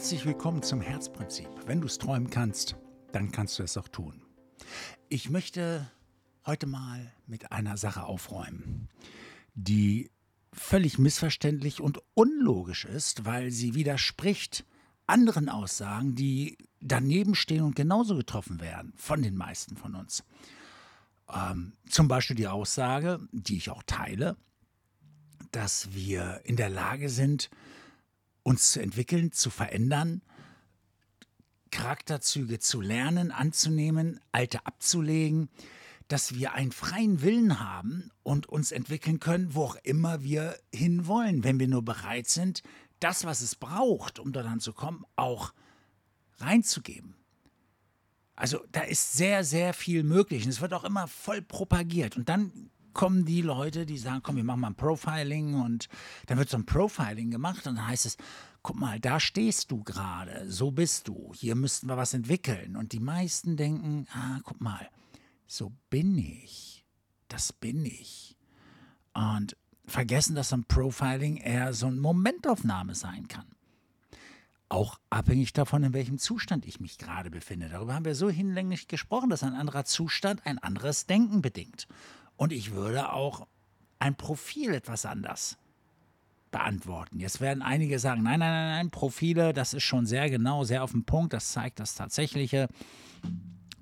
Herzlich willkommen zum Herzprinzip. Wenn du es träumen kannst, dann kannst du es auch tun. Ich möchte heute mal mit einer Sache aufräumen, die völlig missverständlich und unlogisch ist, weil sie widerspricht anderen Aussagen, die daneben stehen und genauso getroffen werden von den meisten von uns. Ähm, zum Beispiel die Aussage, die ich auch teile, dass wir in der Lage sind, uns zu entwickeln, zu verändern, Charakterzüge zu lernen, anzunehmen, alte abzulegen, dass wir einen freien Willen haben und uns entwickeln können, wo auch immer wir hinwollen, wenn wir nur bereit sind, das, was es braucht, um daran zu kommen, auch reinzugeben. Also da ist sehr, sehr viel möglich und es wird auch immer voll propagiert. Und dann kommen die Leute, die sagen, komm, wir machen mal ein Profiling und dann wird so ein Profiling gemacht und dann heißt es, guck mal, da stehst du gerade, so bist du, hier müssten wir was entwickeln. Und die meisten denken, ah, guck mal, so bin ich, das bin ich. Und vergessen, dass so ein Profiling eher so eine Momentaufnahme sein kann. Auch abhängig davon, in welchem Zustand ich mich gerade befinde. Darüber haben wir so hinlänglich gesprochen, dass ein anderer Zustand ein anderes Denken bedingt. Und ich würde auch ein Profil etwas anders beantworten. Jetzt werden einige sagen, nein, nein, nein, nein, Profile, das ist schon sehr genau, sehr auf den Punkt, das zeigt das Tatsächliche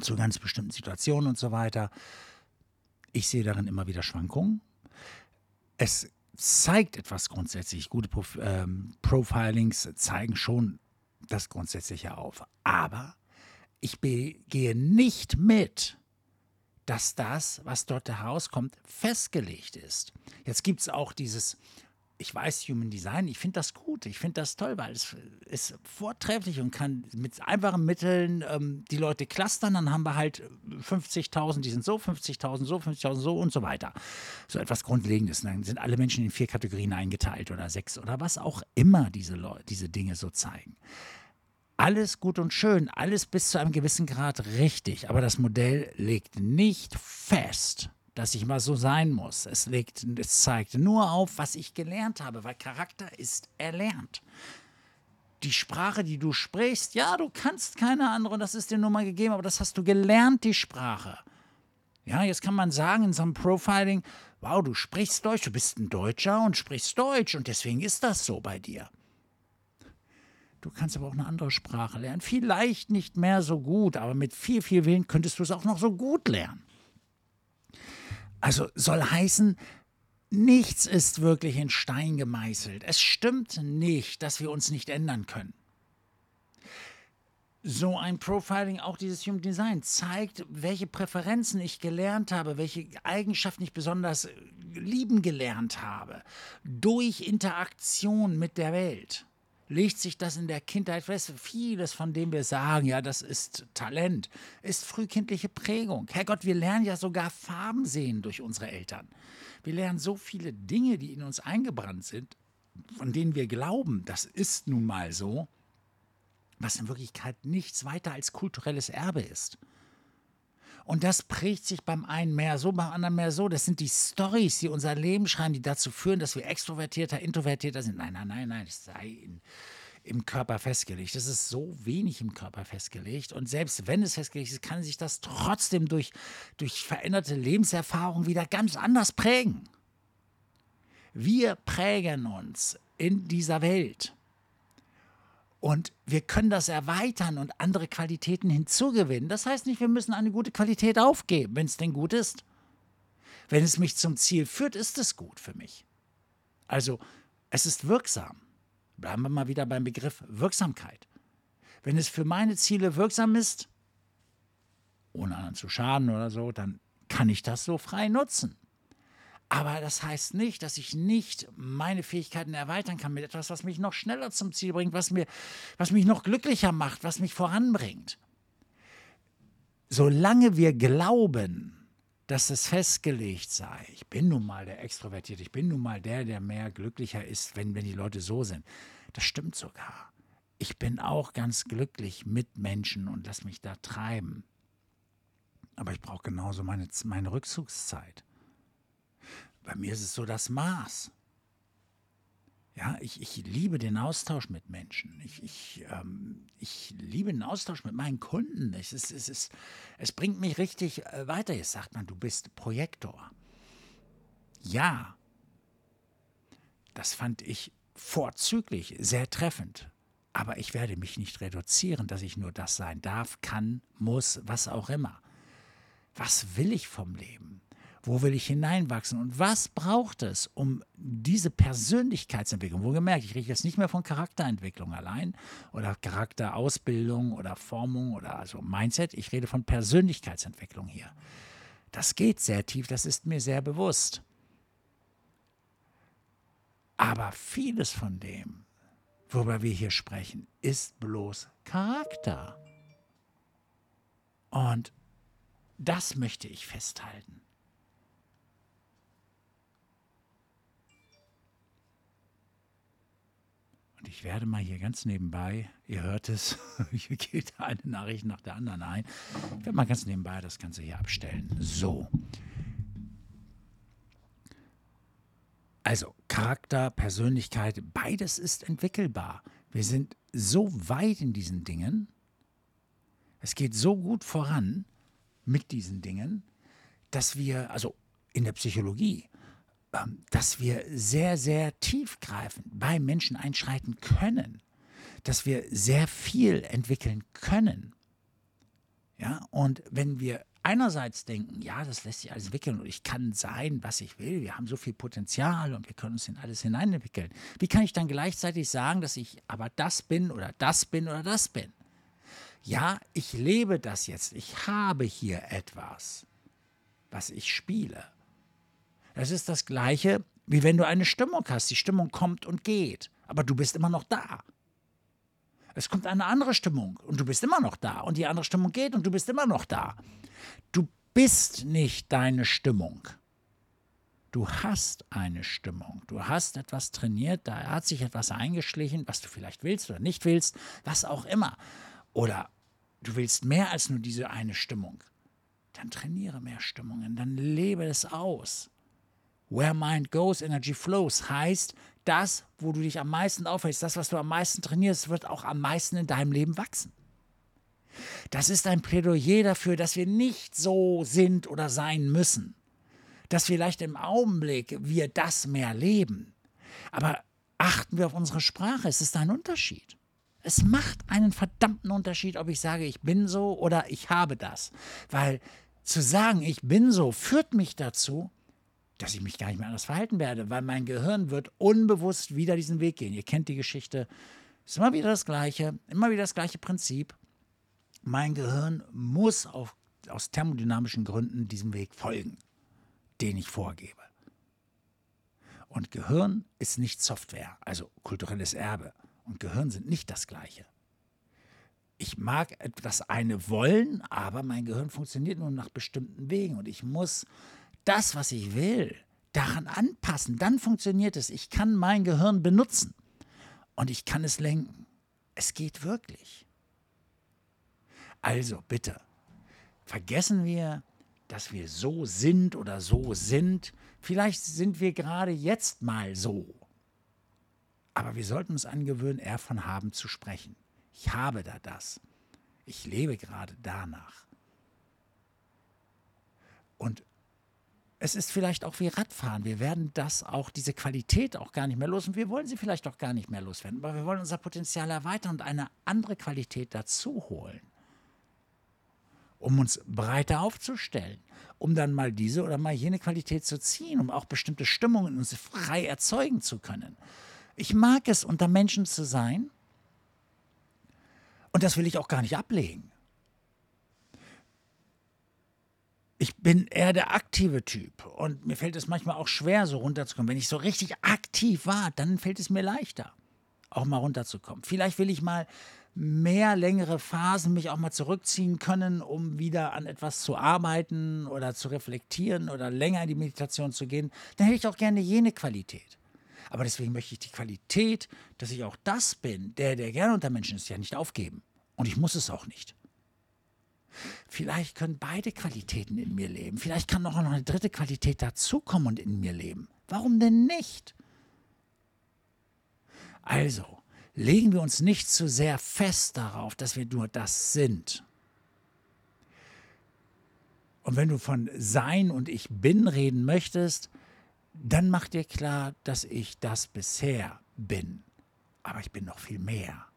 zu ganz bestimmten Situationen und so weiter. Ich sehe darin immer wieder Schwankungen. Es zeigt etwas grundsätzlich. Gute Prof ähm, Profilings zeigen schon das Grundsätzliche auf. Aber ich gehe nicht mit, dass das, was dort herauskommt, festgelegt ist. Jetzt gibt es auch dieses, ich weiß Human Design, ich finde das gut, ich finde das toll, weil es ist vortrefflich und kann mit einfachen Mitteln ähm, die Leute clustern, dann haben wir halt 50.000, die sind so, 50.000 so, 50.000 so und so weiter. So etwas Grundlegendes. dann sind alle Menschen in vier Kategorien eingeteilt oder sechs oder was auch immer diese, Leute, diese Dinge so zeigen alles gut und schön, alles bis zu einem gewissen Grad richtig, aber das Modell legt nicht fest, dass ich mal so sein muss. Es, legt, es zeigt nur auf, was ich gelernt habe, weil Charakter ist erlernt. Die Sprache, die du sprichst, ja, du kannst keine andere, das ist dir nur mal gegeben, aber das hast du gelernt, die Sprache. Ja, jetzt kann man sagen in so einem Profiling, wow, du sprichst Deutsch, du bist ein Deutscher und sprichst Deutsch und deswegen ist das so bei dir. Du kannst aber auch eine andere Sprache lernen. Vielleicht nicht mehr so gut, aber mit viel, viel Willen könntest du es auch noch so gut lernen. Also soll heißen, nichts ist wirklich in Stein gemeißelt. Es stimmt nicht, dass wir uns nicht ändern können. So ein Profiling, auch dieses Human Design, zeigt, welche Präferenzen ich gelernt habe, welche Eigenschaften ich besonders lieben gelernt habe, durch Interaktion mit der Welt legt sich das in der Kindheit fest. Vieles, von dem wir sagen, ja, das ist Talent, ist frühkindliche Prägung. Herrgott, wir lernen ja sogar Farben sehen durch unsere Eltern. Wir lernen so viele Dinge, die in uns eingebrannt sind, von denen wir glauben, das ist nun mal so, was in Wirklichkeit nichts weiter als kulturelles Erbe ist. Und das prägt sich beim einen mehr so, beim anderen mehr so. Das sind die Stories, die unser Leben schreiben, die dazu führen, dass wir extrovertierter, introvertierter sind. Nein, nein, nein, nein, es sei in, im Körper festgelegt. Das ist so wenig im Körper festgelegt. Und selbst wenn es festgelegt ist, kann sich das trotzdem durch, durch veränderte Lebenserfahrung wieder ganz anders prägen. Wir prägen uns in dieser Welt. Und wir können das erweitern und andere Qualitäten hinzugewinnen. Das heißt nicht, wir müssen eine gute Qualität aufgeben, wenn es denn gut ist. Wenn es mich zum Ziel führt, ist es gut für mich. Also, es ist wirksam. Bleiben wir mal wieder beim Begriff Wirksamkeit. Wenn es für meine Ziele wirksam ist, ohne anderen zu schaden oder so, dann kann ich das so frei nutzen. Aber das heißt nicht, dass ich nicht meine Fähigkeiten erweitern kann mit etwas, was mich noch schneller zum Ziel bringt, was, mir, was mich noch glücklicher macht, was mich voranbringt. Solange wir glauben, dass es festgelegt sei, ich bin nun mal der Extrovertierte, ich bin nun mal der, der mehr glücklicher ist, wenn, wenn die Leute so sind. Das stimmt sogar. Ich bin auch ganz glücklich mit Menschen und lass mich da treiben. Aber ich brauche genauso meine, meine Rückzugszeit. Bei mir ist es so das Maß. Ja, ich, ich liebe den Austausch mit Menschen. Ich, ich, ähm, ich liebe den Austausch mit meinen Kunden. Es, ist, es, ist, es bringt mich richtig äh, weiter. Jetzt sagt man, du bist Projektor. Ja, das fand ich vorzüglich, sehr treffend. Aber ich werde mich nicht reduzieren, dass ich nur das sein darf, kann, muss, was auch immer. Was will ich vom Leben? Wo will ich hineinwachsen? Und was braucht es, um diese Persönlichkeitsentwicklung, wo gemerkt, ich rede jetzt nicht mehr von Charakterentwicklung allein oder Charakterausbildung oder Formung oder also Mindset, ich rede von Persönlichkeitsentwicklung hier. Das geht sehr tief, das ist mir sehr bewusst. Aber vieles von dem, worüber wir hier sprechen, ist bloß Charakter. Und das möchte ich festhalten. Ich werde mal hier ganz nebenbei, ihr hört es, hier geht eine Nachricht nach der anderen ein. Ich werde mal ganz nebenbei das Ganze hier abstellen. So. Also Charakter, Persönlichkeit, beides ist entwickelbar. Wir sind so weit in diesen Dingen. Es geht so gut voran mit diesen Dingen, dass wir, also in der Psychologie, dass wir sehr, sehr tiefgreifend bei Menschen einschreiten können, dass wir sehr viel entwickeln können. Ja, und wenn wir einerseits denken, ja, das lässt sich alles entwickeln und ich kann sein, was ich will, wir haben so viel Potenzial und wir können uns in alles hineinentwickeln. Wie kann ich dann gleichzeitig sagen, dass ich aber das bin oder das bin oder das bin? Ja, ich lebe das jetzt, ich habe hier etwas, was ich spiele. Das ist das gleiche, wie wenn du eine Stimmung hast. Die Stimmung kommt und geht, aber du bist immer noch da. Es kommt eine andere Stimmung und du bist immer noch da. Und die andere Stimmung geht und du bist immer noch da. Du bist nicht deine Stimmung. Du hast eine Stimmung. Du hast etwas trainiert, da hat sich etwas eingeschlichen, was du vielleicht willst oder nicht willst, was auch immer. Oder du willst mehr als nur diese eine Stimmung. Dann trainiere mehr Stimmungen, dann lebe es aus. Where mind goes, energy flows heißt, das, wo du dich am meisten aufhältst, das, was du am meisten trainierst, wird auch am meisten in deinem Leben wachsen. Das ist ein Plädoyer dafür, dass wir nicht so sind oder sein müssen. Dass vielleicht im Augenblick wir das mehr leben. Aber achten wir auf unsere Sprache, es ist ein Unterschied. Es macht einen verdammten Unterschied, ob ich sage, ich bin so oder ich habe das. Weil zu sagen, ich bin so, führt mich dazu, dass ich mich gar nicht mehr anders verhalten werde, weil mein Gehirn wird unbewusst wieder diesen Weg gehen. Ihr kennt die Geschichte. Es ist immer wieder das Gleiche, immer wieder das gleiche Prinzip. Mein Gehirn muss auf, aus thermodynamischen Gründen diesem Weg folgen, den ich vorgebe. Und Gehirn ist nicht Software, also kulturelles Erbe. Und Gehirn sind nicht das Gleiche. Ich mag etwas eine wollen, aber mein Gehirn funktioniert nur nach bestimmten Wegen und ich muss das, was ich will, daran anpassen. Dann funktioniert es. Ich kann mein Gehirn benutzen und ich kann es lenken. Es geht wirklich. Also bitte, vergessen wir, dass wir so sind oder so sind. Vielleicht sind wir gerade jetzt mal so. Aber wir sollten uns angewöhnen, eher von haben zu sprechen. Ich habe da das. Ich lebe gerade danach. Und es ist vielleicht auch wie Radfahren. Wir werden das auch, diese Qualität auch gar nicht mehr los und wir wollen sie vielleicht auch gar nicht mehr loswerden. Aber wir wollen unser Potenzial erweitern und eine andere Qualität dazu holen, um uns breiter aufzustellen, um dann mal diese oder mal jene Qualität zu ziehen, um auch bestimmte Stimmungen in uns frei erzeugen zu können. Ich mag es, unter Menschen zu sein und das will ich auch gar nicht ablegen. Ich bin eher der aktive Typ und mir fällt es manchmal auch schwer, so runterzukommen. Wenn ich so richtig aktiv war, dann fällt es mir leichter, auch mal runterzukommen. Vielleicht will ich mal mehr längere Phasen mich auch mal zurückziehen können, um wieder an etwas zu arbeiten oder zu reflektieren oder länger in die Meditation zu gehen. Dann hätte ich auch gerne jene Qualität. Aber deswegen möchte ich die Qualität, dass ich auch das bin, der, der gerne unter Menschen ist, ja nicht aufgeben. Und ich muss es auch nicht. Vielleicht können beide Qualitäten in mir leben. Vielleicht kann noch eine dritte Qualität dazukommen und in mir leben. Warum denn nicht? Also, legen wir uns nicht zu sehr fest darauf, dass wir nur das sind. Und wenn du von Sein und Ich bin reden möchtest, dann mach dir klar, dass ich das bisher bin. Aber ich bin noch viel mehr.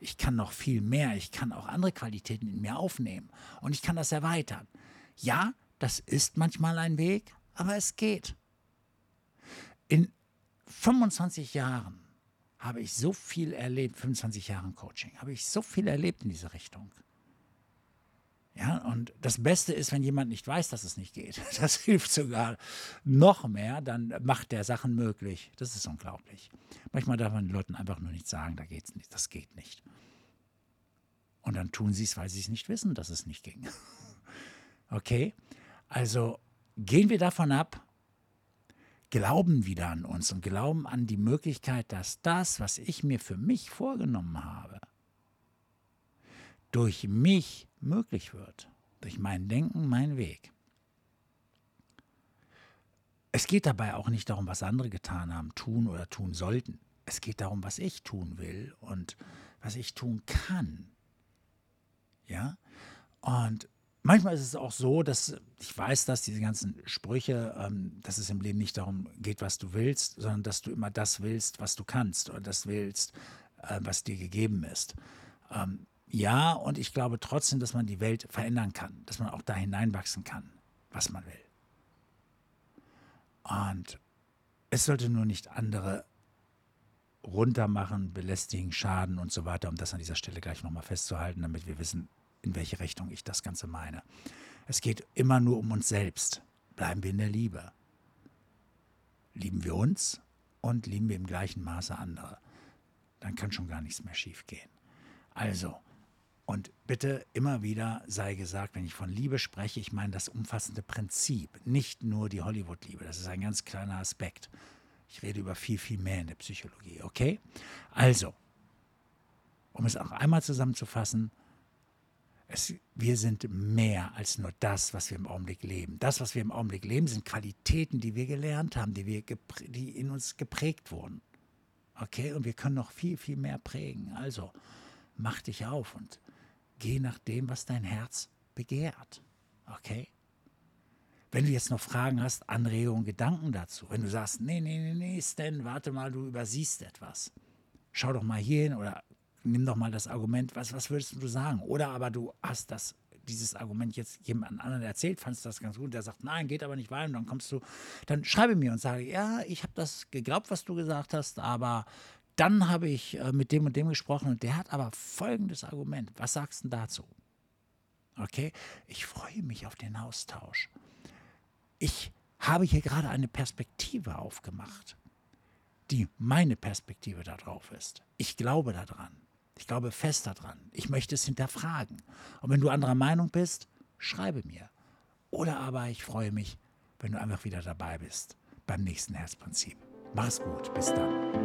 Ich kann noch viel mehr. Ich kann auch andere Qualitäten in mir aufnehmen. Und ich kann das erweitern. Ja, das ist manchmal ein Weg, aber es geht. In 25 Jahren habe ich so viel erlebt, 25 Jahren Coaching, habe ich so viel erlebt in diese Richtung. Und das Beste ist, wenn jemand nicht weiß, dass es nicht geht. Das hilft sogar noch mehr, dann macht der Sachen möglich. Das ist unglaublich. Manchmal darf man den Leuten einfach nur nicht sagen, da geht's nicht, das geht nicht. Und dann tun sie es, weil sie es nicht wissen, dass es nicht ging. Okay? Also gehen wir davon ab, glauben wieder an uns und glauben an die Möglichkeit, dass das, was ich mir für mich vorgenommen habe, durch mich möglich wird. Durch mein Denken, mein Weg. Es geht dabei auch nicht darum, was andere getan haben, tun oder tun sollten. Es geht darum, was ich tun will und was ich tun kann. Ja? Und manchmal ist es auch so, dass ich weiß, dass diese ganzen Sprüche, ähm, dass es im Leben nicht darum geht, was du willst, sondern dass du immer das willst, was du kannst oder das willst, äh, was dir gegeben ist. Ähm, ja, und ich glaube trotzdem, dass man die Welt verändern kann, dass man auch da hineinwachsen kann, was man will. Und es sollte nur nicht andere runtermachen, belästigen, schaden und so weiter, um das an dieser Stelle gleich nochmal festzuhalten, damit wir wissen, in welche Richtung ich das Ganze meine. Es geht immer nur um uns selbst. Bleiben wir in der Liebe. Lieben wir uns und lieben wir im gleichen Maße andere. Dann kann schon gar nichts mehr schiefgehen. Also, und bitte immer wieder sei gesagt, wenn ich von Liebe spreche, ich meine das umfassende Prinzip, nicht nur die Hollywood-Liebe. Das ist ein ganz kleiner Aspekt. Ich rede über viel, viel mehr in der Psychologie, okay? Also, um es auch einmal zusammenzufassen, es, wir sind mehr als nur das, was wir im Augenblick leben. Das, was wir im Augenblick leben, sind Qualitäten, die wir gelernt haben, die, wir die in uns geprägt wurden. Okay? Und wir können noch viel, viel mehr prägen. Also, mach dich auf und Geh nach dem, was dein Herz begehrt. Okay? Wenn du jetzt noch Fragen hast, Anregungen, Gedanken dazu, wenn du sagst, nee, nee, nee, nee, Stan, warte mal, du übersiehst etwas. Schau doch mal hier hin oder nimm doch mal das Argument, was, was würdest du sagen? Oder aber du hast das, dieses Argument jetzt jemand anderen erzählt, fandest das ganz gut, der sagt, nein, geht aber nicht weiter, und dann kommst du, dann schreibe mir und sage, ja, ich habe das geglaubt, was du gesagt hast, aber dann habe ich äh, mit dem und dem gesprochen und der hat aber folgendes Argument. Was sagst du dazu? Okay, ich freue mich auf den Austausch. Ich habe hier gerade eine Perspektive aufgemacht, die meine Perspektive darauf ist. Ich glaube daran. Ich glaube fest daran. Ich möchte es hinterfragen. Und wenn du anderer Meinung bist, schreibe mir. Oder aber ich freue mich, wenn du einfach wieder dabei bist beim nächsten Herzprinzip. Mach's gut. Bis dann.